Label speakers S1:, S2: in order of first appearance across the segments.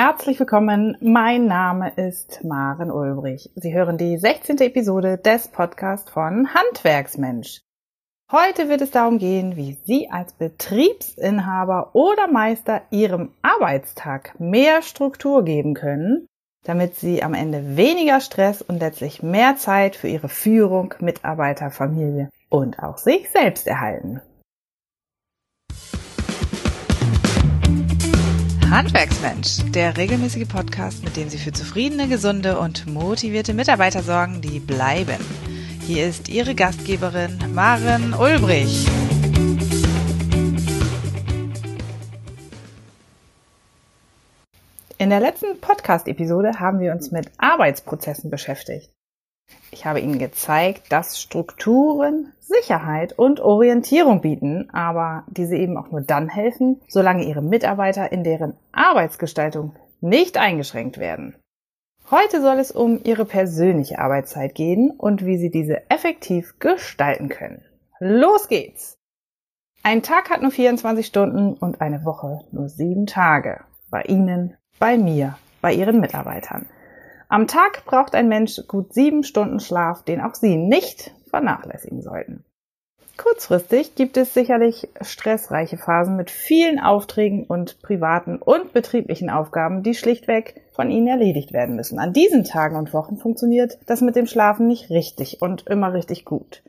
S1: Herzlich willkommen, mein Name ist Maren Ulbrich. Sie hören die 16. Episode des Podcasts von Handwerksmensch. Heute wird es darum gehen, wie Sie als Betriebsinhaber oder Meister Ihrem Arbeitstag mehr Struktur geben können, damit Sie am Ende weniger Stress und letztlich mehr Zeit für Ihre Führung, Mitarbeiter, Familie und auch sich selbst erhalten. Handwerksmensch, der regelmäßige Podcast, mit dem Sie für zufriedene, gesunde und motivierte Mitarbeiter sorgen, die bleiben. Hier ist Ihre Gastgeberin Maren Ulbrich. In der letzten Podcast-Episode haben wir uns mit Arbeitsprozessen beschäftigt. Ich habe Ihnen gezeigt, dass Strukturen Sicherheit und Orientierung bieten, aber diese eben auch nur dann helfen, solange Ihre Mitarbeiter in deren Arbeitsgestaltung nicht eingeschränkt werden. Heute soll es um Ihre persönliche Arbeitszeit gehen und wie Sie diese effektiv gestalten können. Los geht's! Ein Tag hat nur 24 Stunden und eine Woche nur sieben Tage. Bei Ihnen, bei mir, bei Ihren Mitarbeitern. Am Tag braucht ein Mensch gut sieben Stunden Schlaf, den auch Sie nicht vernachlässigen sollten. Kurzfristig gibt es sicherlich stressreiche Phasen mit vielen Aufträgen und privaten und betrieblichen Aufgaben, die schlichtweg von Ihnen erledigt werden müssen. An diesen Tagen und Wochen funktioniert das mit dem Schlafen nicht richtig und immer richtig gut.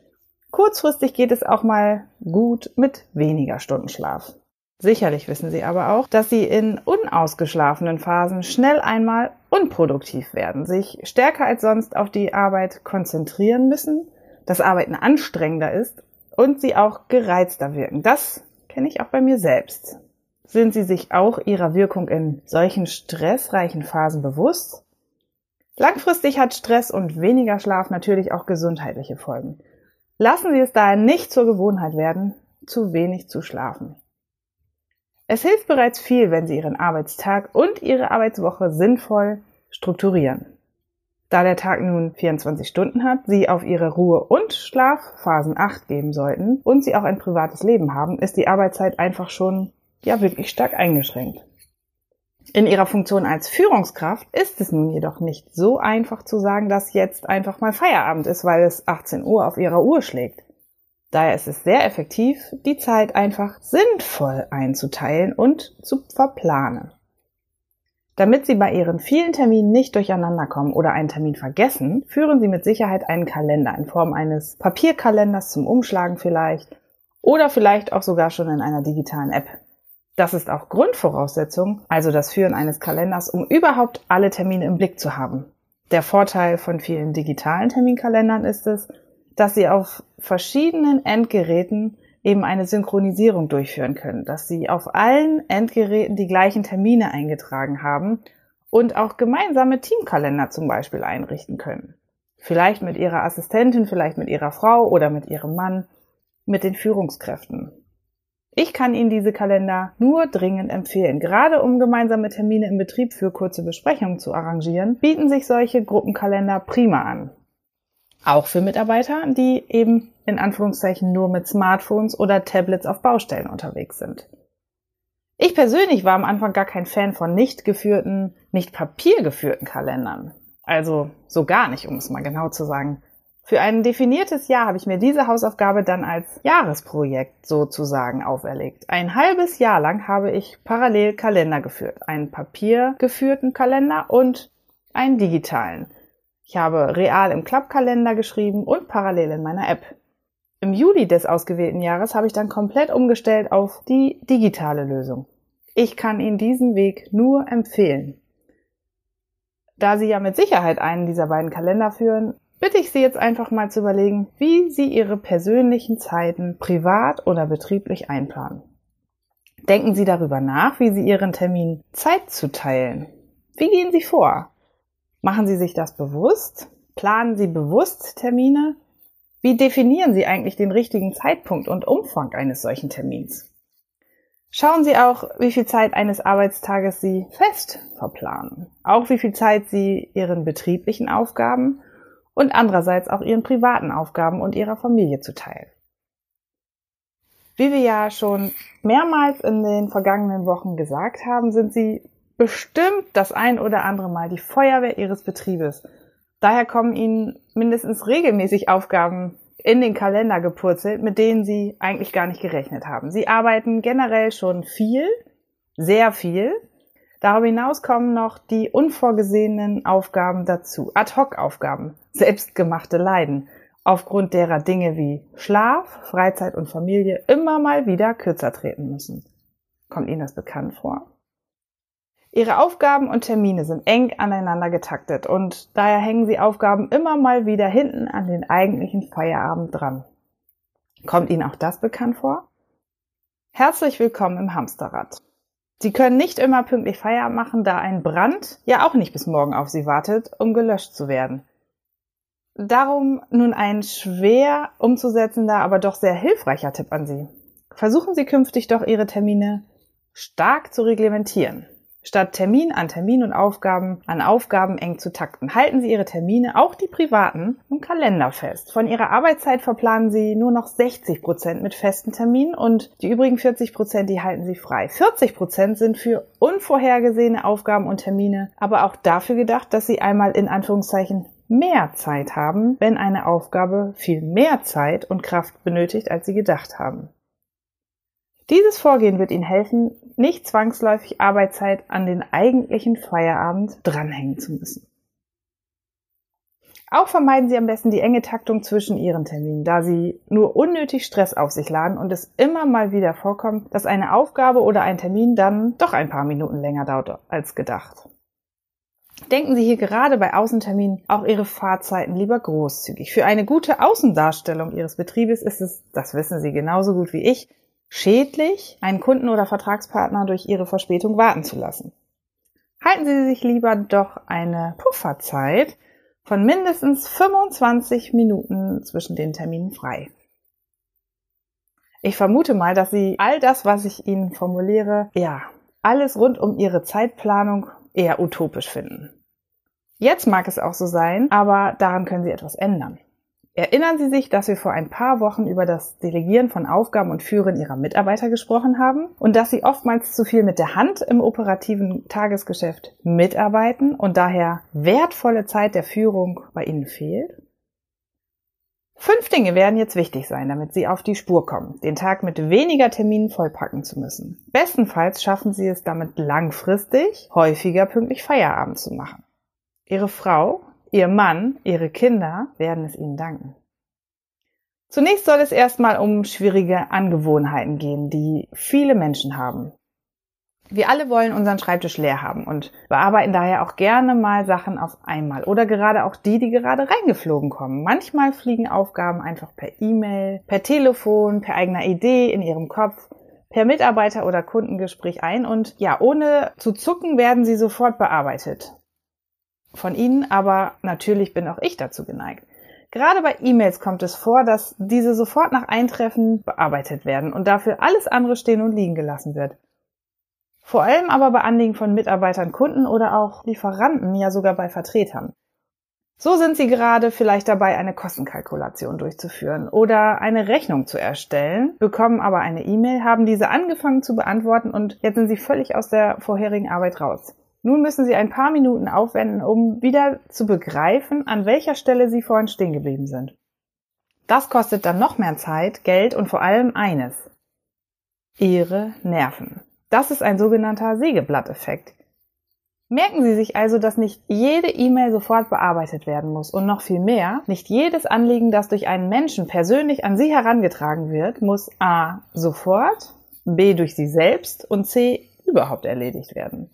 S1: Kurzfristig geht es auch mal gut mit weniger Stunden Schlaf. Sicherlich wissen Sie aber auch, dass Sie in unausgeschlafenen Phasen schnell einmal unproduktiv werden, sich stärker als sonst auf die Arbeit konzentrieren müssen, das Arbeiten anstrengender ist und Sie auch gereizter wirken. Das kenne ich auch bei mir selbst. Sind Sie sich auch Ihrer Wirkung in solchen stressreichen Phasen bewusst? Langfristig hat Stress und weniger Schlaf natürlich auch gesundheitliche Folgen. Lassen Sie es daher nicht zur Gewohnheit werden, zu wenig zu schlafen. Es hilft bereits viel, wenn Sie Ihren Arbeitstag und Ihre Arbeitswoche sinnvoll strukturieren. Da der Tag nun 24 Stunden hat, Sie auf Ihre Ruhe- und Schlafphasen Acht geben sollten und Sie auch ein privates Leben haben, ist die Arbeitszeit einfach schon, ja, wirklich stark eingeschränkt. In Ihrer Funktion als Führungskraft ist es nun jedoch nicht so einfach zu sagen, dass jetzt einfach mal Feierabend ist, weil es 18 Uhr auf Ihrer Uhr schlägt. Daher ist es sehr effektiv, die Zeit einfach sinnvoll einzuteilen und zu verplanen. Damit Sie bei Ihren vielen Terminen nicht durcheinander kommen oder einen Termin vergessen, führen Sie mit Sicherheit einen Kalender in Form eines Papierkalenders zum Umschlagen vielleicht oder vielleicht auch sogar schon in einer digitalen App. Das ist auch Grundvoraussetzung, also das Führen eines Kalenders, um überhaupt alle Termine im Blick zu haben. Der Vorteil von vielen digitalen Terminkalendern ist es, dass sie auf verschiedenen Endgeräten eben eine Synchronisierung durchführen können, dass sie auf allen Endgeräten die gleichen Termine eingetragen haben und auch gemeinsame Teamkalender zum Beispiel einrichten können. Vielleicht mit ihrer Assistentin, vielleicht mit ihrer Frau oder mit ihrem Mann, mit den Führungskräften. Ich kann Ihnen diese Kalender nur dringend empfehlen. Gerade um gemeinsame Termine im Betrieb für kurze Besprechungen zu arrangieren, bieten sich solche Gruppenkalender prima an. Auch für Mitarbeiter, die eben in Anführungszeichen nur mit Smartphones oder Tablets auf Baustellen unterwegs sind. Ich persönlich war am Anfang gar kein Fan von nicht geführten, nicht papiergeführten Kalendern. Also so gar nicht, um es mal genau zu sagen. Für ein definiertes Jahr habe ich mir diese Hausaufgabe dann als Jahresprojekt sozusagen auferlegt. Ein halbes Jahr lang habe ich parallel Kalender geführt. Einen papiergeführten Kalender und einen digitalen. Ich habe real im Klappkalender geschrieben und parallel in meiner App. Im Juli des ausgewählten Jahres habe ich dann komplett umgestellt auf die digitale Lösung. Ich kann Ihnen diesen Weg nur empfehlen. Da Sie ja mit Sicherheit einen dieser beiden Kalender führen, bitte ich Sie jetzt einfach mal zu überlegen, wie Sie Ihre persönlichen Zeiten privat oder betrieblich einplanen. Denken Sie darüber nach, wie Sie Ihren Termin Zeit zuteilen. Wie gehen Sie vor? Machen Sie sich das bewusst? Planen Sie bewusst Termine? Wie definieren Sie eigentlich den richtigen Zeitpunkt und Umfang eines solchen Termins? Schauen Sie auch, wie viel Zeit eines Arbeitstages Sie fest verplanen. Auch wie viel Zeit Sie Ihren betrieblichen Aufgaben und andererseits auch Ihren privaten Aufgaben und Ihrer Familie zuteilen. Wie wir ja schon mehrmals in den vergangenen Wochen gesagt haben, sind Sie bestimmt das ein oder andere Mal die Feuerwehr Ihres Betriebes. Daher kommen Ihnen mindestens regelmäßig Aufgaben in den Kalender gepurzelt, mit denen Sie eigentlich gar nicht gerechnet haben. Sie arbeiten generell schon viel, sehr viel. Darüber hinaus kommen noch die unvorgesehenen Aufgaben dazu, Ad-hoc-Aufgaben, selbstgemachte Leiden, aufgrund derer Dinge wie Schlaf, Freizeit und Familie immer mal wieder kürzer treten müssen. Kommt Ihnen das bekannt vor? Ihre Aufgaben und Termine sind eng aneinander getaktet und daher hängen Sie Aufgaben immer mal wieder hinten an den eigentlichen Feierabend dran. Kommt Ihnen auch das bekannt vor? Herzlich willkommen im Hamsterrad. Sie können nicht immer pünktlich Feierabend machen, da ein Brand ja auch nicht bis morgen auf Sie wartet, um gelöscht zu werden. Darum nun ein schwer umzusetzender, aber doch sehr hilfreicher Tipp an Sie. Versuchen Sie künftig doch Ihre Termine stark zu reglementieren. Statt Termin an Termin und Aufgaben an Aufgaben eng zu takten, halten Sie Ihre Termine, auch die privaten, im Kalender fest. Von Ihrer Arbeitszeit verplanen Sie nur noch 60 Prozent mit festen Terminen und die übrigen 40 Prozent, die halten Sie frei. 40 Prozent sind für unvorhergesehene Aufgaben und Termine, aber auch dafür gedacht, dass Sie einmal in Anführungszeichen mehr Zeit haben, wenn eine Aufgabe viel mehr Zeit und Kraft benötigt, als Sie gedacht haben. Dieses Vorgehen wird Ihnen helfen, nicht zwangsläufig Arbeitszeit an den eigentlichen Feierabend dranhängen zu müssen. Auch vermeiden Sie am besten die enge Taktung zwischen Ihren Terminen, da Sie nur unnötig Stress auf sich laden und es immer mal wieder vorkommt, dass eine Aufgabe oder ein Termin dann doch ein paar Minuten länger dauert als gedacht. Denken Sie hier gerade bei Außenterminen auch Ihre Fahrzeiten lieber großzügig. Für eine gute Außendarstellung Ihres Betriebes ist es, das wissen Sie genauso gut wie ich, schädlich, einen Kunden oder Vertragspartner durch ihre Verspätung warten zu lassen. Halten Sie sich lieber doch eine Pufferzeit von mindestens 25 Minuten zwischen den Terminen frei. Ich vermute mal, dass Sie all das, was ich Ihnen formuliere, ja, alles rund um Ihre Zeitplanung eher utopisch finden. Jetzt mag es auch so sein, aber daran können Sie etwas ändern. Erinnern Sie sich, dass wir vor ein paar Wochen über das Delegieren von Aufgaben und Führen Ihrer Mitarbeiter gesprochen haben und dass Sie oftmals zu viel mit der Hand im operativen Tagesgeschäft mitarbeiten und daher wertvolle Zeit der Führung bei Ihnen fehlt? Fünf Dinge werden jetzt wichtig sein, damit Sie auf die Spur kommen, den Tag mit weniger Terminen vollpacken zu müssen. Bestenfalls schaffen Sie es damit langfristig, häufiger pünktlich Feierabend zu machen. Ihre Frau Ihr Mann, Ihre Kinder werden es Ihnen danken. Zunächst soll es erstmal um schwierige Angewohnheiten gehen, die viele Menschen haben. Wir alle wollen unseren Schreibtisch leer haben und bearbeiten daher auch gerne mal Sachen auf einmal oder gerade auch die, die gerade reingeflogen kommen. Manchmal fliegen Aufgaben einfach per E-Mail, per Telefon, per eigener Idee in Ihrem Kopf, per Mitarbeiter- oder Kundengespräch ein und ja, ohne zu zucken werden sie sofort bearbeitet von Ihnen, aber natürlich bin auch ich dazu geneigt. Gerade bei E-Mails kommt es vor, dass diese sofort nach Eintreffen bearbeitet werden und dafür alles andere stehen und liegen gelassen wird. Vor allem aber bei Anliegen von Mitarbeitern, Kunden oder auch Lieferanten, ja sogar bei Vertretern. So sind Sie gerade vielleicht dabei, eine Kostenkalkulation durchzuführen oder eine Rechnung zu erstellen, bekommen aber eine E-Mail, haben diese angefangen zu beantworten und jetzt sind Sie völlig aus der vorherigen Arbeit raus. Nun müssen Sie ein paar Minuten aufwenden, um wieder zu begreifen, an welcher Stelle Sie vorhin stehen geblieben sind. Das kostet dann noch mehr Zeit, Geld und vor allem eines. Ihre Nerven. Das ist ein sogenannter Sägeblatteffekt. Merken Sie sich also, dass nicht jede E-Mail sofort bearbeitet werden muss und noch viel mehr, nicht jedes Anliegen, das durch einen Menschen persönlich an Sie herangetragen wird, muss a. sofort, b. durch Sie selbst und c. überhaupt erledigt werden.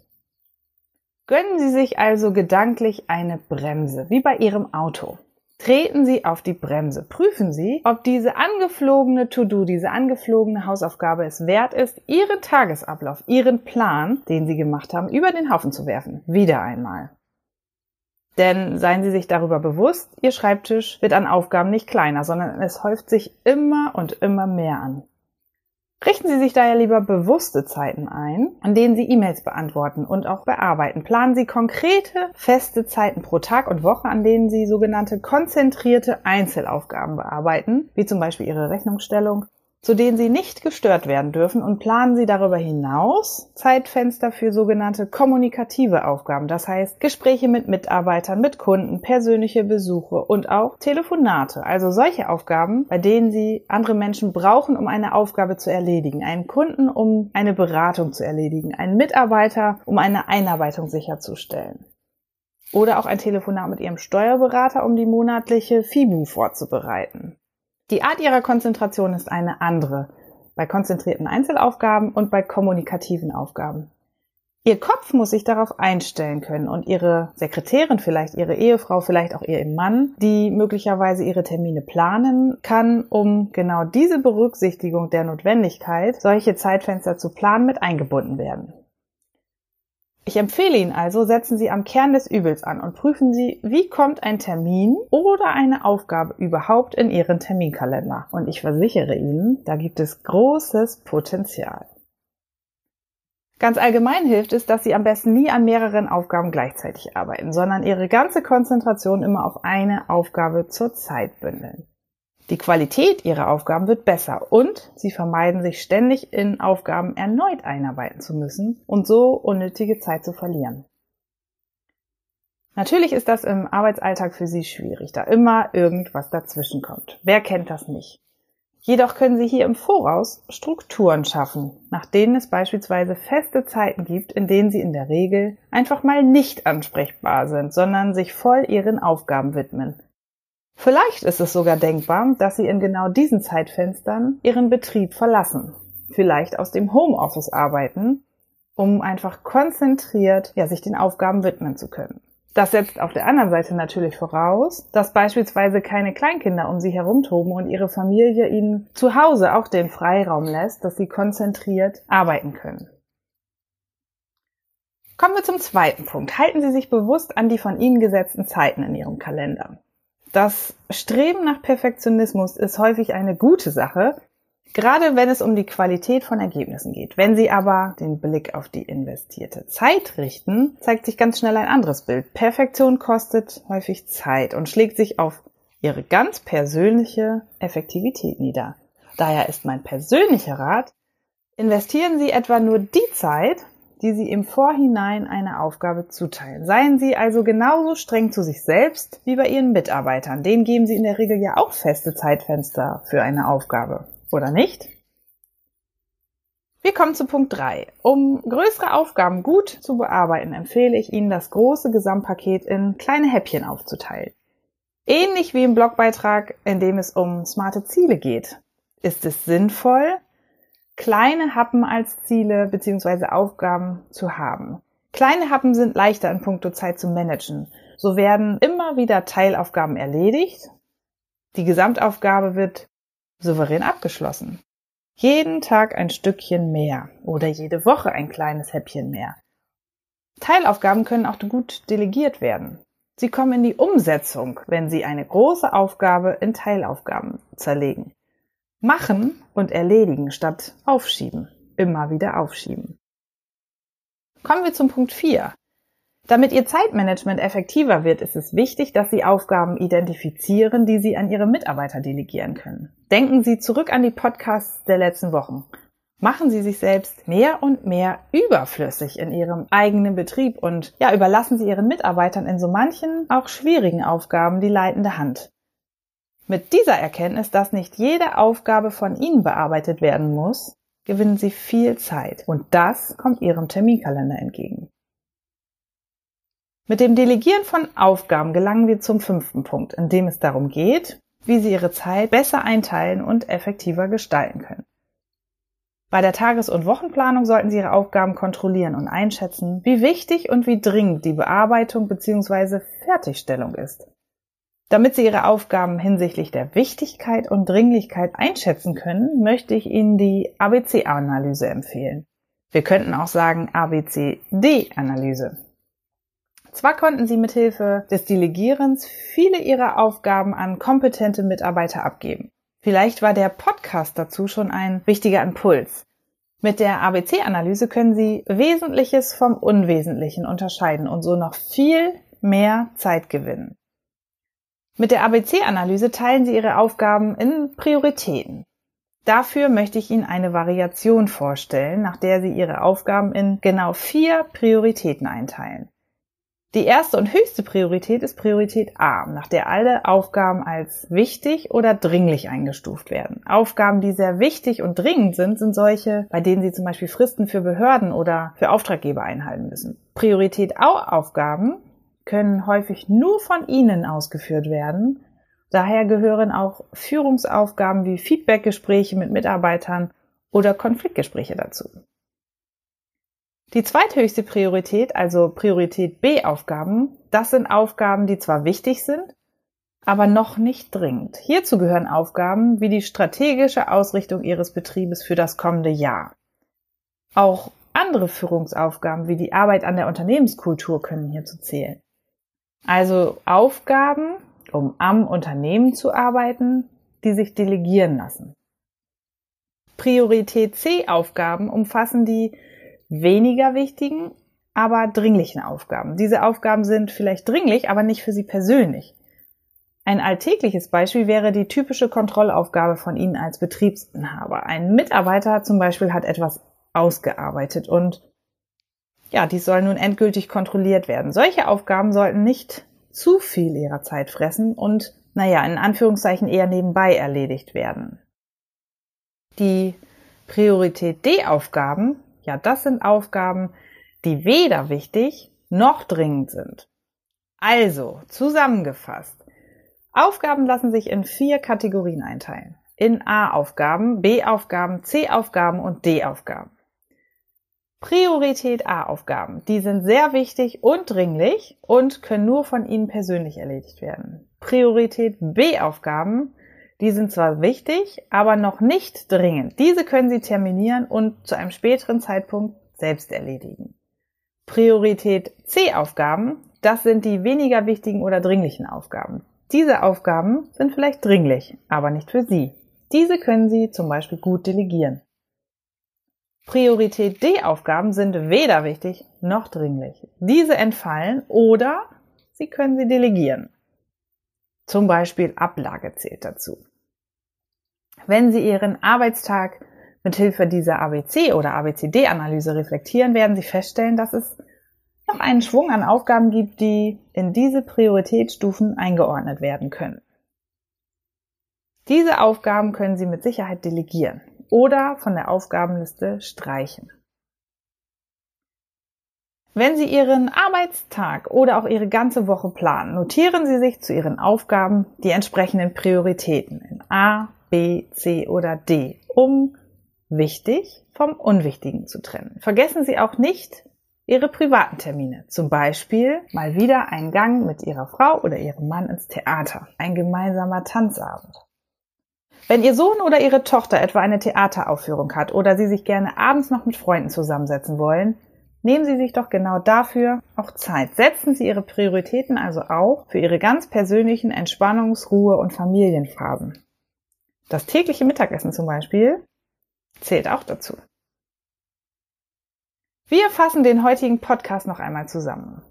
S1: Gönnen Sie sich also gedanklich eine Bremse, wie bei Ihrem Auto. Treten Sie auf die Bremse. Prüfen Sie, ob diese angeflogene To-Do, diese angeflogene Hausaufgabe es wert ist, Ihren Tagesablauf, Ihren Plan, den Sie gemacht haben, über den Haufen zu werfen. Wieder einmal. Denn seien Sie sich darüber bewusst, Ihr Schreibtisch wird an Aufgaben nicht kleiner, sondern es häuft sich immer und immer mehr an. Richten Sie sich daher lieber bewusste Zeiten ein, an denen Sie E-Mails beantworten und auch bearbeiten. Planen Sie konkrete, feste Zeiten pro Tag und Woche, an denen Sie sogenannte konzentrierte Einzelaufgaben bearbeiten, wie zum Beispiel Ihre Rechnungsstellung zu denen Sie nicht gestört werden dürfen und planen Sie darüber hinaus Zeitfenster für sogenannte kommunikative Aufgaben, das heißt Gespräche mit Mitarbeitern, mit Kunden, persönliche Besuche und auch Telefonate, also solche Aufgaben, bei denen Sie andere Menschen brauchen, um eine Aufgabe zu erledigen, einen Kunden, um eine Beratung zu erledigen, einen Mitarbeiter, um eine Einarbeitung sicherzustellen. Oder auch ein Telefonat mit Ihrem Steuerberater, um die monatliche FIBU vorzubereiten. Die Art ihrer Konzentration ist eine andere bei konzentrierten Einzelaufgaben und bei kommunikativen Aufgaben. Ihr Kopf muss sich darauf einstellen können und Ihre Sekretärin, vielleicht Ihre Ehefrau, vielleicht auch Ihr Mann, die möglicherweise Ihre Termine planen kann, um genau diese Berücksichtigung der Notwendigkeit, solche Zeitfenster zu planen, mit eingebunden werden. Ich empfehle Ihnen also, setzen Sie am Kern des Übels an und prüfen Sie, wie kommt ein Termin oder eine Aufgabe überhaupt in Ihren Terminkalender. Und ich versichere Ihnen, da gibt es großes Potenzial. Ganz allgemein hilft es, dass Sie am besten nie an mehreren Aufgaben gleichzeitig arbeiten, sondern Ihre ganze Konzentration immer auf eine Aufgabe zur Zeit bündeln. Die Qualität ihrer Aufgaben wird besser und sie vermeiden sich ständig in Aufgaben erneut einarbeiten zu müssen und so unnötige Zeit zu verlieren. Natürlich ist das im Arbeitsalltag für Sie schwierig, da immer irgendwas dazwischen kommt. Wer kennt das nicht? Jedoch können Sie hier im Voraus Strukturen schaffen, nach denen es beispielsweise feste Zeiten gibt, in denen Sie in der Regel einfach mal nicht ansprechbar sind, sondern sich voll Ihren Aufgaben widmen Vielleicht ist es sogar denkbar, dass Sie in genau diesen Zeitfenstern Ihren Betrieb verlassen, vielleicht aus dem Homeoffice arbeiten, um einfach konzentriert ja, sich den Aufgaben widmen zu können. Das setzt auf der anderen Seite natürlich voraus, dass beispielsweise keine Kleinkinder um sie herumtoben und ihre Familie ihnen zu Hause auch den Freiraum lässt, dass sie konzentriert arbeiten können. Kommen wir zum zweiten Punkt. Halten Sie sich bewusst an die von Ihnen gesetzten Zeiten in Ihrem Kalender. Das Streben nach Perfektionismus ist häufig eine gute Sache, gerade wenn es um die Qualität von Ergebnissen geht. Wenn Sie aber den Blick auf die investierte Zeit richten, zeigt sich ganz schnell ein anderes Bild. Perfektion kostet häufig Zeit und schlägt sich auf Ihre ganz persönliche Effektivität nieder. Daher ist mein persönlicher Rat, investieren Sie etwa nur die Zeit, die Sie im Vorhinein eine Aufgabe zuteilen. Seien Sie also genauso streng zu sich selbst wie bei Ihren Mitarbeitern. Denen geben Sie in der Regel ja auch feste Zeitfenster für eine Aufgabe, oder nicht? Wir kommen zu Punkt 3. Um größere Aufgaben gut zu bearbeiten, empfehle ich Ihnen, das große Gesamtpaket in kleine Häppchen aufzuteilen. Ähnlich wie im Blogbeitrag, in dem es um smarte Ziele geht. Ist es sinnvoll, kleine Happen als Ziele bzw. Aufgaben zu haben. Kleine Happen sind leichter in puncto Zeit zu managen. So werden immer wieder Teilaufgaben erledigt. Die Gesamtaufgabe wird souverän abgeschlossen. Jeden Tag ein Stückchen mehr oder jede Woche ein kleines Häppchen mehr. Teilaufgaben können auch gut delegiert werden. Sie kommen in die Umsetzung, wenn Sie eine große Aufgabe in Teilaufgaben zerlegen. Machen und erledigen statt aufschieben. Immer wieder aufschieben. Kommen wir zum Punkt 4. Damit Ihr Zeitmanagement effektiver wird, ist es wichtig, dass Sie Aufgaben identifizieren, die Sie an Ihre Mitarbeiter delegieren können. Denken Sie zurück an die Podcasts der letzten Wochen. Machen Sie sich selbst mehr und mehr überflüssig in Ihrem eigenen Betrieb und ja, überlassen Sie Ihren Mitarbeitern in so manchen auch schwierigen Aufgaben die leitende Hand. Mit dieser Erkenntnis, dass nicht jede Aufgabe von Ihnen bearbeitet werden muss, gewinnen Sie viel Zeit und das kommt Ihrem Terminkalender entgegen. Mit dem Delegieren von Aufgaben gelangen wir zum fünften Punkt, in dem es darum geht, wie Sie Ihre Zeit besser einteilen und effektiver gestalten können. Bei der Tages- und Wochenplanung sollten Sie Ihre Aufgaben kontrollieren und einschätzen, wie wichtig und wie dringend die Bearbeitung bzw. Fertigstellung ist. Damit Sie Ihre Aufgaben hinsichtlich der Wichtigkeit und Dringlichkeit einschätzen können, möchte ich Ihnen die ABC-Analyse empfehlen. Wir könnten auch sagen ABC-D-Analyse. Zwar konnten Sie mithilfe des Delegierens viele Ihrer Aufgaben an kompetente Mitarbeiter abgeben. Vielleicht war der Podcast dazu schon ein wichtiger Impuls. Mit der ABC-Analyse können Sie Wesentliches vom Unwesentlichen unterscheiden und so noch viel mehr Zeit gewinnen. Mit der ABC-Analyse teilen Sie Ihre Aufgaben in Prioritäten. Dafür möchte ich Ihnen eine Variation vorstellen, nach der Sie Ihre Aufgaben in genau vier Prioritäten einteilen. Die erste und höchste Priorität ist Priorität A, nach der alle Aufgaben als wichtig oder dringlich eingestuft werden. Aufgaben, die sehr wichtig und dringend sind, sind solche, bei denen Sie zum Beispiel Fristen für Behörden oder für Auftraggeber einhalten müssen. Priorität A-Aufgaben können häufig nur von Ihnen ausgeführt werden. Daher gehören auch Führungsaufgaben wie Feedbackgespräche mit Mitarbeitern oder Konfliktgespräche dazu. Die zweithöchste Priorität, also Priorität B-Aufgaben, das sind Aufgaben, die zwar wichtig sind, aber noch nicht dringend. Hierzu gehören Aufgaben wie die strategische Ausrichtung Ihres Betriebes für das kommende Jahr. Auch andere Führungsaufgaben wie die Arbeit an der Unternehmenskultur können hierzu zählen. Also Aufgaben, um am Unternehmen zu arbeiten, die sich delegieren lassen. Priorität C-Aufgaben umfassen die weniger wichtigen, aber dringlichen Aufgaben. Diese Aufgaben sind vielleicht dringlich, aber nicht für Sie persönlich. Ein alltägliches Beispiel wäre die typische Kontrollaufgabe von Ihnen als Betriebsinhaber. Ein Mitarbeiter zum Beispiel hat etwas ausgearbeitet und ja, dies soll nun endgültig kontrolliert werden. Solche Aufgaben sollten nicht zu viel Ihrer Zeit fressen und, naja, in Anführungszeichen eher nebenbei erledigt werden. Die Priorität D-Aufgaben ja, das sind Aufgaben, die weder wichtig noch dringend sind. Also, zusammengefasst. Aufgaben lassen sich in vier Kategorien einteilen. In A-Aufgaben, B-Aufgaben, C-Aufgaben und D-Aufgaben. Priorität A-Aufgaben. Die sind sehr wichtig und dringlich und können nur von Ihnen persönlich erledigt werden. Priorität B-Aufgaben die sind zwar wichtig, aber noch nicht dringend. Diese können Sie terminieren und zu einem späteren Zeitpunkt selbst erledigen. Priorität C-Aufgaben, das sind die weniger wichtigen oder dringlichen Aufgaben. Diese Aufgaben sind vielleicht dringlich, aber nicht für Sie. Diese können Sie zum Beispiel gut delegieren. Priorität D-Aufgaben sind weder wichtig noch dringlich. Diese entfallen oder Sie können sie delegieren. Zum Beispiel Ablage zählt dazu. Wenn Sie Ihren Arbeitstag mit Hilfe dieser ABC oder ABCD-Analyse reflektieren, werden Sie feststellen, dass es noch einen Schwung an Aufgaben gibt, die in diese Prioritätsstufen eingeordnet werden können. Diese Aufgaben können Sie mit Sicherheit delegieren oder von der Aufgabenliste streichen. Wenn Sie Ihren Arbeitstag oder auch Ihre ganze Woche planen, notieren Sie sich zu Ihren Aufgaben die entsprechenden Prioritäten in A, B, C oder D, um wichtig vom Unwichtigen zu trennen. Vergessen Sie auch nicht Ihre privaten Termine. Zum Beispiel mal wieder ein Gang mit Ihrer Frau oder Ihrem Mann ins Theater. Ein gemeinsamer Tanzabend. Wenn Ihr Sohn oder Ihre Tochter etwa eine Theateraufführung hat oder Sie sich gerne abends noch mit Freunden zusammensetzen wollen, Nehmen Sie sich doch genau dafür auch Zeit. Setzen Sie Ihre Prioritäten also auch für Ihre ganz persönlichen Entspannungs-, Ruhe- und Familienphasen. Das tägliche Mittagessen zum Beispiel zählt auch dazu. Wir fassen den heutigen Podcast noch einmal zusammen.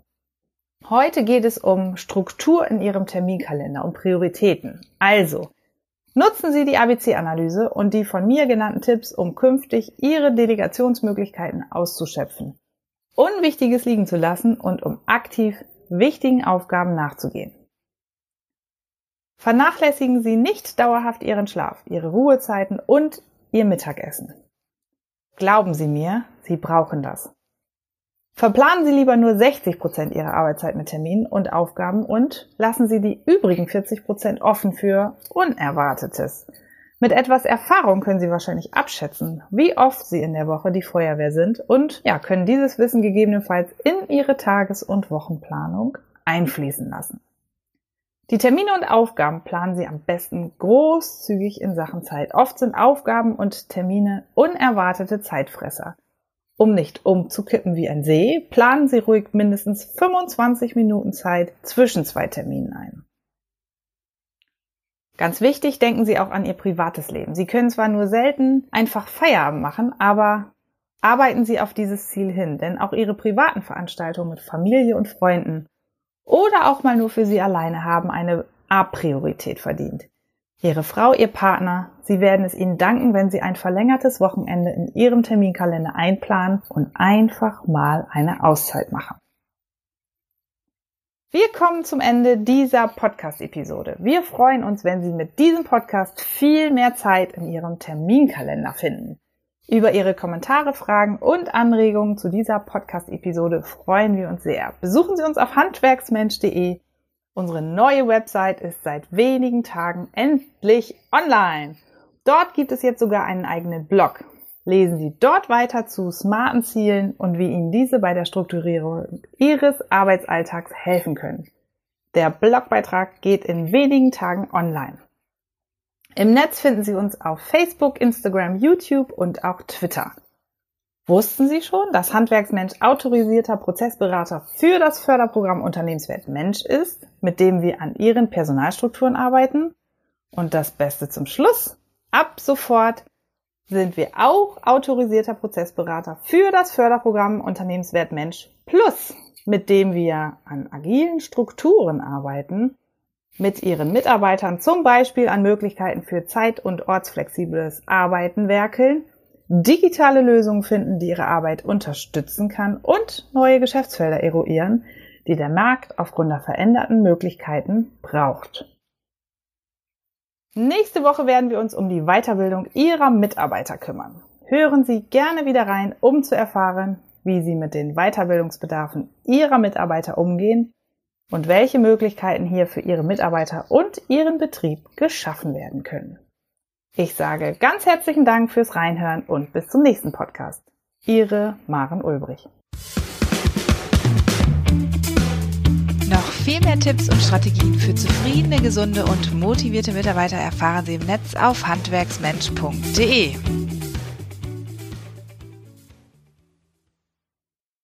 S1: Heute geht es um Struktur in Ihrem Terminkalender, um Prioritäten. Also, nutzen Sie die ABC-Analyse und die von mir genannten Tipps, um künftig Ihre Delegationsmöglichkeiten auszuschöpfen. Unwichtiges liegen zu lassen und um aktiv wichtigen Aufgaben nachzugehen. Vernachlässigen Sie nicht dauerhaft Ihren Schlaf, Ihre Ruhezeiten und Ihr Mittagessen. Glauben Sie mir, Sie brauchen das. Verplanen Sie lieber nur 60 Prozent Ihrer Arbeitszeit mit Terminen und Aufgaben und lassen Sie die übrigen 40 Prozent offen für Unerwartetes. Mit etwas Erfahrung können Sie wahrscheinlich abschätzen, wie oft Sie in der Woche die Feuerwehr sind und ja, können dieses Wissen gegebenenfalls in Ihre Tages- und Wochenplanung einfließen lassen. Die Termine und Aufgaben planen Sie am besten großzügig in Sachen Zeit. Oft sind Aufgaben und Termine unerwartete Zeitfresser. Um nicht umzukippen wie ein See, planen Sie ruhig mindestens 25 Minuten Zeit zwischen zwei Terminen ein. Ganz wichtig, denken Sie auch an Ihr privates Leben. Sie können zwar nur selten einfach Feierabend machen, aber arbeiten Sie auf dieses Ziel hin, denn auch Ihre privaten Veranstaltungen mit Familie und Freunden oder auch mal nur für Sie alleine haben eine A-Priorität verdient. Ihre Frau, Ihr Partner, Sie werden es Ihnen danken, wenn Sie ein verlängertes Wochenende in Ihrem Terminkalender einplanen und einfach mal eine Auszeit machen. Wir kommen zum Ende dieser Podcast-Episode. Wir freuen uns, wenn Sie mit diesem Podcast viel mehr Zeit in Ihrem Terminkalender finden. Über Ihre Kommentare, Fragen und Anregungen zu dieser Podcast-Episode freuen wir uns sehr. Besuchen Sie uns auf handwerksmensch.de Unsere neue Website ist seit wenigen Tagen endlich online. Dort gibt es jetzt sogar einen eigenen Blog. Lesen Sie dort weiter zu smarten Zielen und wie Ihnen diese bei der Strukturierung Ihres Arbeitsalltags helfen können. Der Blogbeitrag geht in wenigen Tagen online. Im Netz finden Sie uns auf Facebook, Instagram, YouTube und auch Twitter. Wussten Sie schon, dass Handwerksmensch autorisierter Prozessberater für das Förderprogramm Unternehmenswert Mensch ist, mit dem wir an Ihren Personalstrukturen arbeiten? Und das Beste zum Schluss. Ab sofort sind wir auch autorisierter Prozessberater für das Förderprogramm Unternehmenswert Mensch Plus, mit dem wir an agilen Strukturen arbeiten, mit Ihren Mitarbeitern zum Beispiel an Möglichkeiten für zeit- und ortsflexibles Arbeiten werkeln digitale Lösungen finden, die ihre Arbeit unterstützen kann und neue Geschäftsfelder eruieren, die der Markt aufgrund der veränderten Möglichkeiten braucht. Nächste Woche werden wir uns um die Weiterbildung Ihrer Mitarbeiter kümmern. Hören Sie gerne wieder rein, um zu erfahren, wie Sie mit den Weiterbildungsbedarfen Ihrer Mitarbeiter umgehen und welche Möglichkeiten hier für Ihre Mitarbeiter und Ihren Betrieb geschaffen werden können. Ich sage ganz herzlichen Dank fürs Reinhören und bis zum nächsten Podcast. Ihre Maren Ulbrich.
S2: Noch viel mehr Tipps und Strategien für zufriedene, gesunde und motivierte Mitarbeiter erfahren Sie im Netz auf handwerksmensch.de.